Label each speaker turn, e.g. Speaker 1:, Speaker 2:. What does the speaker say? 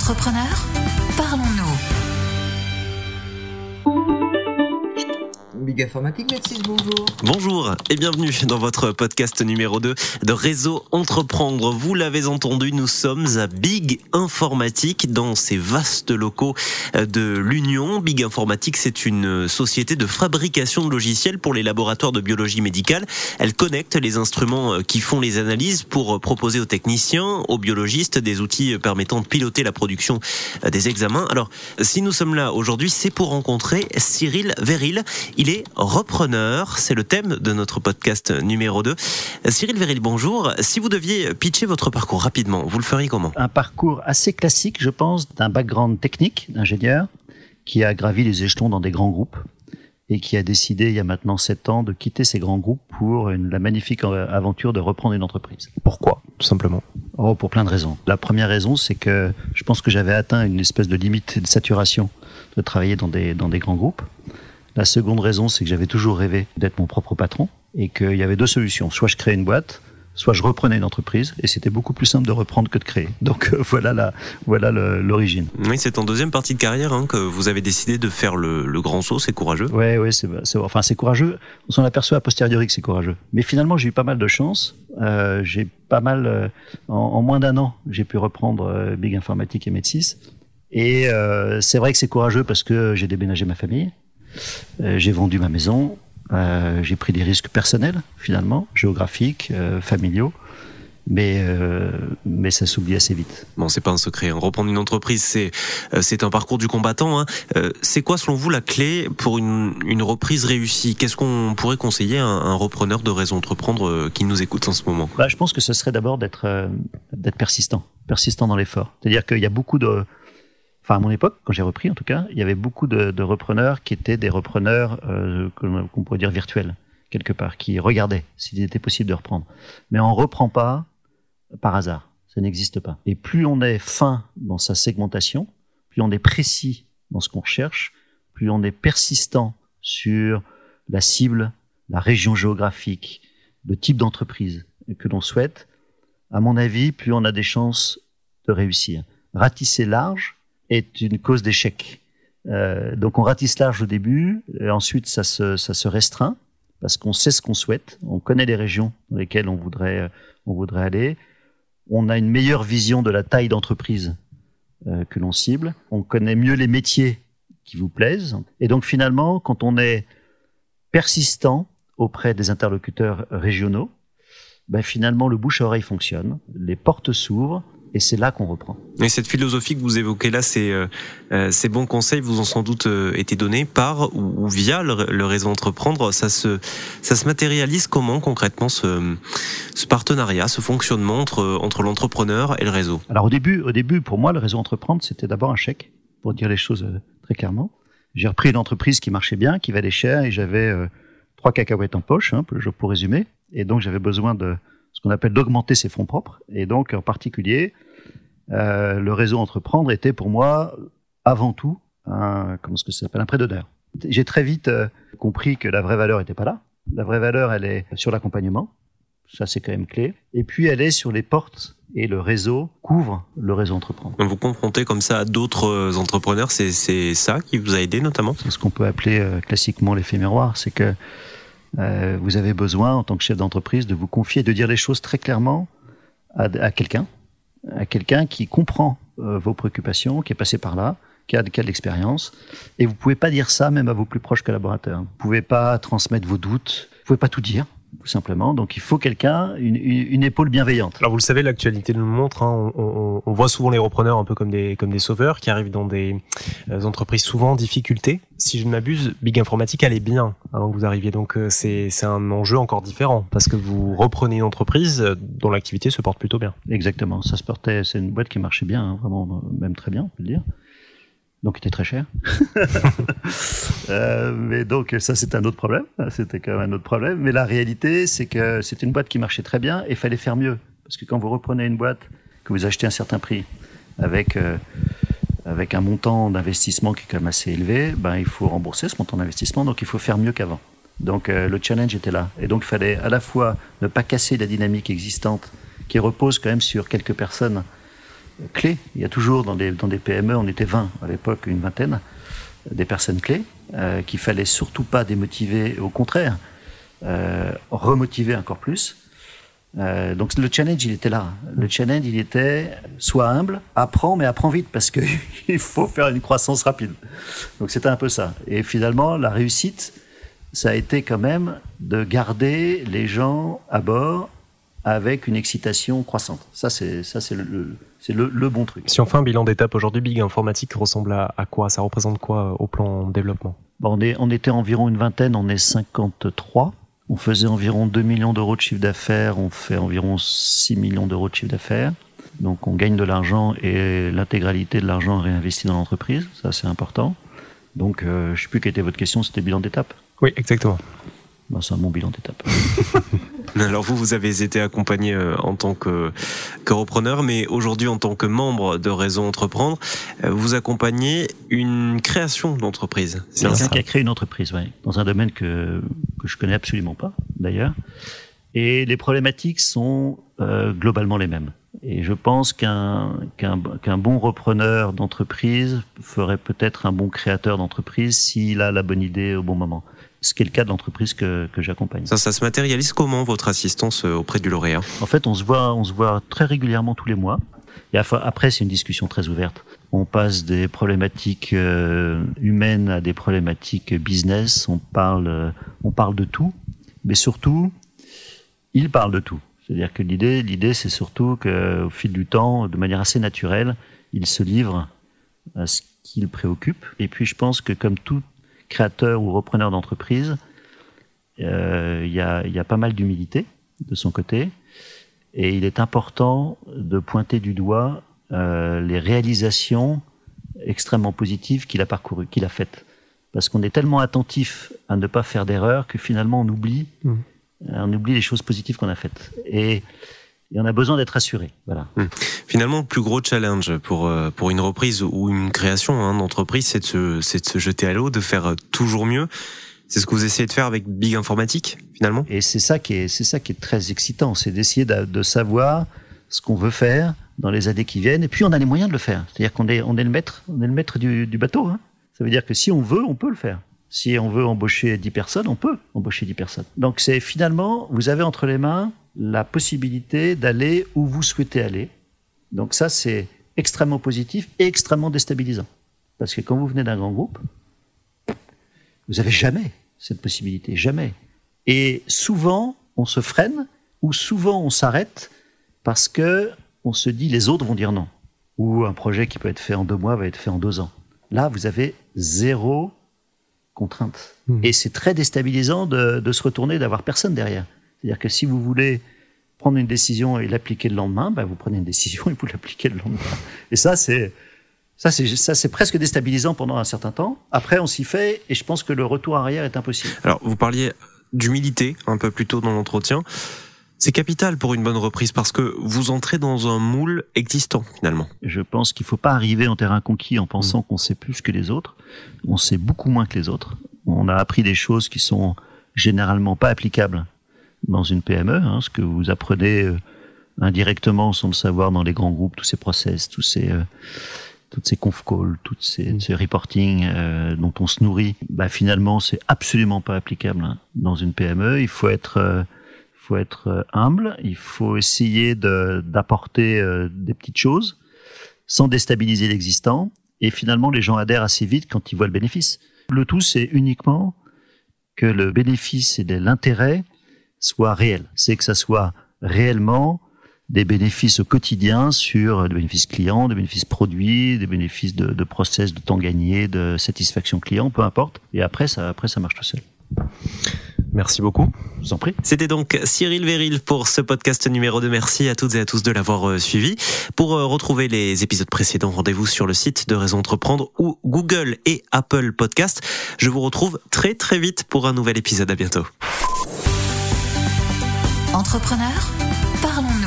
Speaker 1: Entrepreneur, parlons-nous.
Speaker 2: Big Informatique Métis, bonjour.
Speaker 3: Bonjour et bienvenue dans votre podcast numéro 2 de Réseau Entreprendre. Vous l'avez entendu, nous sommes à Big Informatique dans ces vastes locaux de l'Union. Big Informatique, c'est une société de fabrication de logiciels pour les laboratoires de biologie médicale. Elle connecte les instruments qui font les analyses pour proposer aux techniciens, aux biologistes des outils permettant de piloter la production des examens. Alors, si nous sommes là aujourd'hui, c'est pour rencontrer Cyril Véril. Il est repreneur. C'est le thème de notre podcast numéro 2. Cyril Véril, bonjour. Si vous deviez pitcher votre parcours rapidement, vous le feriez comment?
Speaker 4: Un parcours assez classique, je pense, d'un background technique d'ingénieur qui a gravi les échelons dans des grands groupes et qui a décidé il y a maintenant sept ans de quitter ces grands groupes pour une, la magnifique aventure de reprendre une entreprise.
Speaker 3: Pourquoi, tout simplement?
Speaker 4: Oh, pour plein de raisons. La première raison, c'est que je pense que j'avais atteint une espèce de limite de saturation de travailler dans des, dans des grands groupes. La seconde raison, c'est que j'avais toujours rêvé d'être mon propre patron et qu'il y avait deux solutions. Soit je créais une boîte, soit je reprenais une entreprise et c'était beaucoup plus simple de reprendre que de créer. Donc euh, voilà la, voilà l'origine.
Speaker 3: Oui, c'est en deuxième partie de carrière hein, que vous avez décidé de faire le, le grand saut. C'est courageux.
Speaker 4: Oui, oui, c'est enfin c'est courageux. On s'en aperçoit a posteriori que c'est courageux. Mais finalement, j'ai eu pas mal de chance. Euh, j'ai pas mal, euh, en, en, moins d'un an, j'ai pu reprendre euh, Big Informatique et Med6. Et euh, c'est vrai que c'est courageux parce que j'ai déménagé ma famille. Euh, j'ai vendu ma maison, euh, j'ai pris des risques personnels finalement, géographiques, euh, familiaux, mais euh, mais ça s'oublie assez vite.
Speaker 3: Bon, c'est pas un secret. Hein. Reprendre une entreprise, c'est c'est un parcours du combattant. Hein. C'est quoi, selon vous, la clé pour une, une reprise réussie? Qu'est-ce qu'on pourrait conseiller à un, repreneur de réseau entreprendre qui nous écoute en ce moment?
Speaker 4: Bah, je pense que ce serait d'abord d'être d'être persistant, persistant dans l'effort. C'est-à-dire qu'il y a beaucoup de à mon époque, quand j'ai repris en tout cas, il y avait beaucoup de, repreneurs qui étaient des repreneurs euh, qu'on pourrait dire virtuels quelque part, qui regardaient s'il était possible de reprendre. Mais on reprend pas par hasard, ça n'existe pas. Et plus on est fin dans sa segmentation, plus on est précis dans ce qu'on recherche, plus on est persistant sur la cible, la région géographique, le type d'entreprise que l'on souhaite, à mon avis, plus on a des chances de réussir. Ratisser large, est une cause d'échec. Euh, donc on ratisse large au début, et ensuite ça se, ça se restreint parce qu'on sait ce qu'on souhaite, on connaît les régions dans lesquelles on voudrait, on voudrait aller, on a une meilleure vision de la taille d'entreprise euh, que l'on cible, on connaît mieux les métiers qui vous plaisent, et donc finalement, quand on est persistant auprès des interlocuteurs régionaux, ben finalement le bouche à oreille fonctionne, les portes s'ouvrent, et c'est là qu'on reprend.
Speaker 3: Et cette philosophie que vous évoquez là, ces, euh, ces bons conseils vous ont sans doute euh, été donnés par ou, ou via le, le, réseau Entreprendre. Ça se, ça se matérialise comment concrètement ce, ce partenariat, ce fonctionnement entre, entre l'entrepreneur et le réseau?
Speaker 4: Alors au début, au début, pour moi, le réseau Entreprendre, c'était d'abord un chèque, pour dire les choses euh, très clairement. J'ai repris une entreprise qui marchait bien, qui valait cher, et j'avais euh, trois cacahuètes en poche, hein, pour résumer. Et donc j'avais besoin de ce qu'on appelle d'augmenter ses fonds propres. Et donc, en particulier, euh, le réseau Entreprendre était pour moi avant tout un, comment ce que ça s'appelle, un prêt d'honneur. J'ai très vite euh, compris que la vraie valeur n'était pas là. La vraie valeur, elle est sur l'accompagnement. Ça, c'est quand même clé. Et puis, elle est sur les portes et le réseau couvre le réseau Entreprendre.
Speaker 3: Vous confrontez comme ça à d'autres entrepreneurs, c'est ça qui vous a aidé notamment?
Speaker 4: C'est ce qu'on peut appeler euh, classiquement l'effet miroir. C'est que euh, vous avez besoin, en tant que chef d'entreprise, de vous confier, de dire les choses très clairement à, quelqu'un, à quelqu'un qui comprend euh, vos préoccupations, qui est passé par là, qui a, qui a de l'expérience. Et vous pouvez pas dire ça même à vos plus proches collaborateurs. Vous pouvez pas transmettre vos doutes. Vous pouvez pas tout dire tout simplement. Donc il faut quelqu'un, une, une, épaule bienveillante.
Speaker 5: Alors vous le savez, l'actualité nous le montre. Hein, on, on, on, voit souvent les repreneurs un peu comme des comme des sauveurs qui arrivent dans des euh, entreprises souvent en difficulté. Si je ne m'abuse, Big Informatique allait bien avant que vous arriviez. Donc euh, c'est c'est un enjeu encore différent parce que vous reprenez une entreprise dont l'activité se porte plutôt bien.
Speaker 4: Exactement, ça se portait. C'est une boîte qui marchait bien, hein, vraiment même très bien, on peut le dire donc il était très cher. euh, mais donc ça c'est un autre problème, c'était quand même un autre problème. Mais la réalité c'est que c'est une boîte qui marchait très bien et fallait faire mieux. Parce que quand vous reprenez une boîte, que vous achetez un certain prix, avec, euh, avec un montant d'investissement qui est quand même assez élevé, ben, il faut rembourser ce montant d'investissement, donc il faut faire mieux qu'avant. Donc euh, le challenge était là. Et donc il fallait à la fois ne pas casser la dynamique existante qui repose quand même sur quelques personnes clés. Il y a toujours dans des, dans des PME, on était 20 à l'époque, une vingtaine, des personnes clés euh, qu'il fallait surtout pas démotiver, au contraire, euh, remotiver encore plus. Euh, donc le challenge, il était là. Le challenge, il était sois humble, apprends, mais apprends vite parce que il faut faire une croissance rapide. Donc c'était un peu ça. Et finalement, la réussite, ça a été quand même de garder les gens à bord avec une excitation croissante. Ça, c'est ça, c'est le, c'est le, le, bon truc.
Speaker 5: Si on fait un bilan d'étape aujourd'hui, Big Informatique ressemble à, à, quoi? Ça représente quoi au plan développement?
Speaker 4: Bon, on, est, on était environ une vingtaine, on est 53. On faisait environ 2 millions d'euros de chiffre d'affaires, on fait environ 6 millions d'euros de chiffre d'affaires. Donc on gagne de l'argent et l'intégralité de l'argent est réinvesti dans l'entreprise, ça c'est important. Donc euh, je ne sais plus quelle était votre question, c'était bilan d'étape
Speaker 5: Oui, exactement.
Speaker 4: Ben, c'est un bon bilan d'étape.
Speaker 3: Alors vous, vous avez été accompagné euh, en tant que, que repreneur, mais aujourd'hui en tant que membre de Réseau Entreprendre, euh, vous accompagnez une création d'entreprise.
Speaker 4: C'est quelqu'un qui a créé une entreprise, oui, dans un domaine que, que je connais absolument pas, d'ailleurs. Et les problématiques sont euh, globalement les mêmes. Et je pense qu'un bon repreneur d'entreprise ferait peut-être un bon créateur d'entreprise s'il a la bonne idée au bon moment ce qui est le cas de l'entreprise que, que j'accompagne.
Speaker 3: Ça, ça se matérialise comment votre assistance euh, auprès du lauréat?
Speaker 4: En fait, on se voit, on se voit très régulièrement tous les mois. Et après, c'est une discussion très ouverte. On passe des problématiques euh, humaines à des problématiques business. On parle, euh, on parle de tout, mais surtout, il parle de tout. C'est-à-dire que l'idée, l'idée, c'est surtout qu'au fil du temps, de manière assez naturelle, il se livre à ce qui le préoccupe. Et puis, je pense que comme tout créateur ou repreneur d'entreprise, euh, il y, a, y, a, pas mal d'humilité de son côté. Et il est important de pointer du doigt euh, les réalisations extrêmement positives qu'il a parcourues, qu'il a faites. Parce qu'on est tellement attentif à ne pas faire d'erreurs que finalement on oublie, mmh. on oublie les choses positives qu'on a faites. Et et on a besoin d'être assuré. Voilà.
Speaker 3: Hum. Finalement, le plus gros challenge pour euh, pour une reprise ou une création hein, d'entreprise, c'est de se c'est de se jeter à l'eau, de faire toujours mieux. C'est ce que vous essayez de faire avec Big Informatique, finalement?
Speaker 4: Et c'est ça qui est c'est ça qui est très excitant, c'est d'essayer de, de, savoir ce qu'on veut faire dans les années qui viennent, et puis on a les moyens de le faire. C'est-à-dire qu'on est on est le maître on est le maître du, du bateau. Hein. Ça veut dire que si on veut, on peut le faire. Si on veut embaucher 10 personnes, on peut embaucher 10 personnes. Donc c'est finalement, vous avez entre les mains la possibilité d'aller où vous souhaitez aller. Donc ça, c'est extrêmement positif et extrêmement déstabilisant. Parce que quand vous venez d'un grand groupe, vous n'avez jamais cette possibilité, jamais. Et souvent, on se freine ou souvent on s'arrête parce que on se dit les autres vont dire non. Ou un projet qui peut être fait en deux mois va être fait en deux ans. Là, vous avez zéro contrainte. Mmh. Et c'est très déstabilisant de, de se retourner, d'avoir personne derrière. C'est-à-dire que si vous voulez prendre une décision et l'appliquer le lendemain, ben vous prenez une décision et vous l'appliquez le lendemain. Et ça, c'est ça, c'est ça, c'est presque déstabilisant pendant un certain temps. Après, on s'y fait, et je pense que le retour arrière est impossible.
Speaker 3: Alors, vous parliez d'humilité un peu plus tôt dans l'entretien. C'est capital pour une bonne reprise parce que vous entrez dans un moule existant finalement.
Speaker 4: Je pense qu'il ne faut pas arriver en terrain conquis en pensant mmh. qu'on sait plus que les autres. On sait beaucoup moins que les autres. On a appris des choses qui sont généralement pas applicables dans une PME, hein, ce que vous apprenez euh, indirectement sans le savoir dans les grands groupes, tous ces process, tous ces euh, toutes ces conf calls, toutes ces, mmh. ces reporting euh, dont on se nourrit, bah finalement c'est absolument pas applicable hein, dans une PME. Il faut être euh, faut être humble, il faut essayer d'apporter des petites choses sans déstabiliser l'existant. Et finalement, les gens adhèrent assez vite quand ils voient le bénéfice. Le tout, c'est uniquement que le bénéfice et l'intérêt soit réel. C'est que ça soit réellement des bénéfices au quotidien sur des bénéfices clients, des bénéfices produits, des bénéfices de, de process, de temps gagné, de satisfaction client, peu importe. Et après, ça, après, ça marche tout seul.
Speaker 5: Merci beaucoup.
Speaker 4: Je vous en prie.
Speaker 3: C'était donc Cyril Véril pour ce podcast numéro 2. Merci à toutes et à tous de l'avoir euh, suivi. Pour euh, retrouver les épisodes précédents, rendez-vous sur le site de Réseau Entreprendre ou Google et Apple Podcast. Je vous retrouve très très vite pour un nouvel épisode. À bientôt.
Speaker 1: Entrepreneur, parlons-nous.